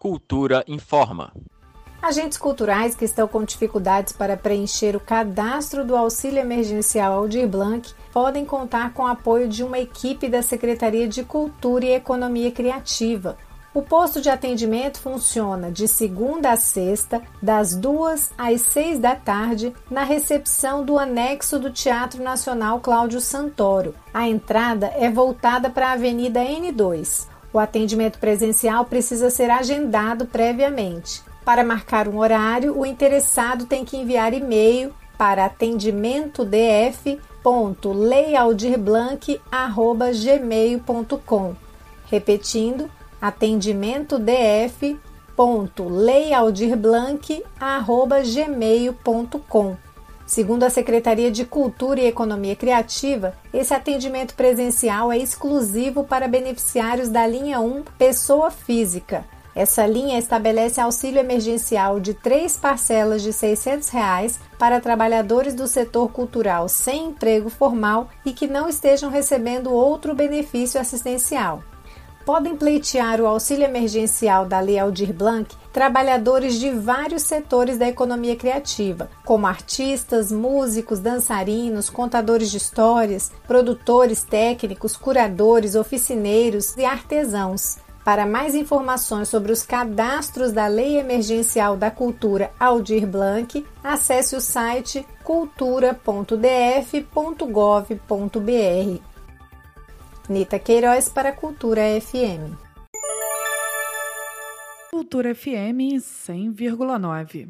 Cultura informa. Agentes culturais que estão com dificuldades para preencher o cadastro do auxílio emergencial Aldir Blanc podem contar com o apoio de uma equipe da Secretaria de Cultura e Economia Criativa. O posto de atendimento funciona de segunda a sexta, das duas às seis da tarde, na recepção do anexo do Teatro Nacional Cláudio Santoro. A entrada é voltada para a Avenida N2. O atendimento presencial precisa ser agendado previamente. Para marcar um horário, o interessado tem que enviar e-mail para atendimentodf.leialdirblanc.gmail.com Repetindo, atendimentodf.leialdirblanc.gmail.com Segundo a Secretaria de Cultura e Economia Criativa, esse atendimento presencial é exclusivo para beneficiários da linha 1 Pessoa Física – essa linha estabelece auxílio emergencial de três parcelas de 600 reais para trabalhadores do setor cultural sem emprego formal e que não estejam recebendo outro benefício assistencial. Podem pleitear o auxílio emergencial da Lei Aldir Blanc trabalhadores de vários setores da economia criativa, como artistas, músicos, dançarinos, contadores de histórias, produtores técnicos, curadores, oficineiros e artesãos. Para mais informações sobre os cadastros da Lei Emergencial da Cultura Aldir Blanc, acesse o site cultura.df.gov.br. Nita Queiroz para Cultura FM. Cultura FM 100,9.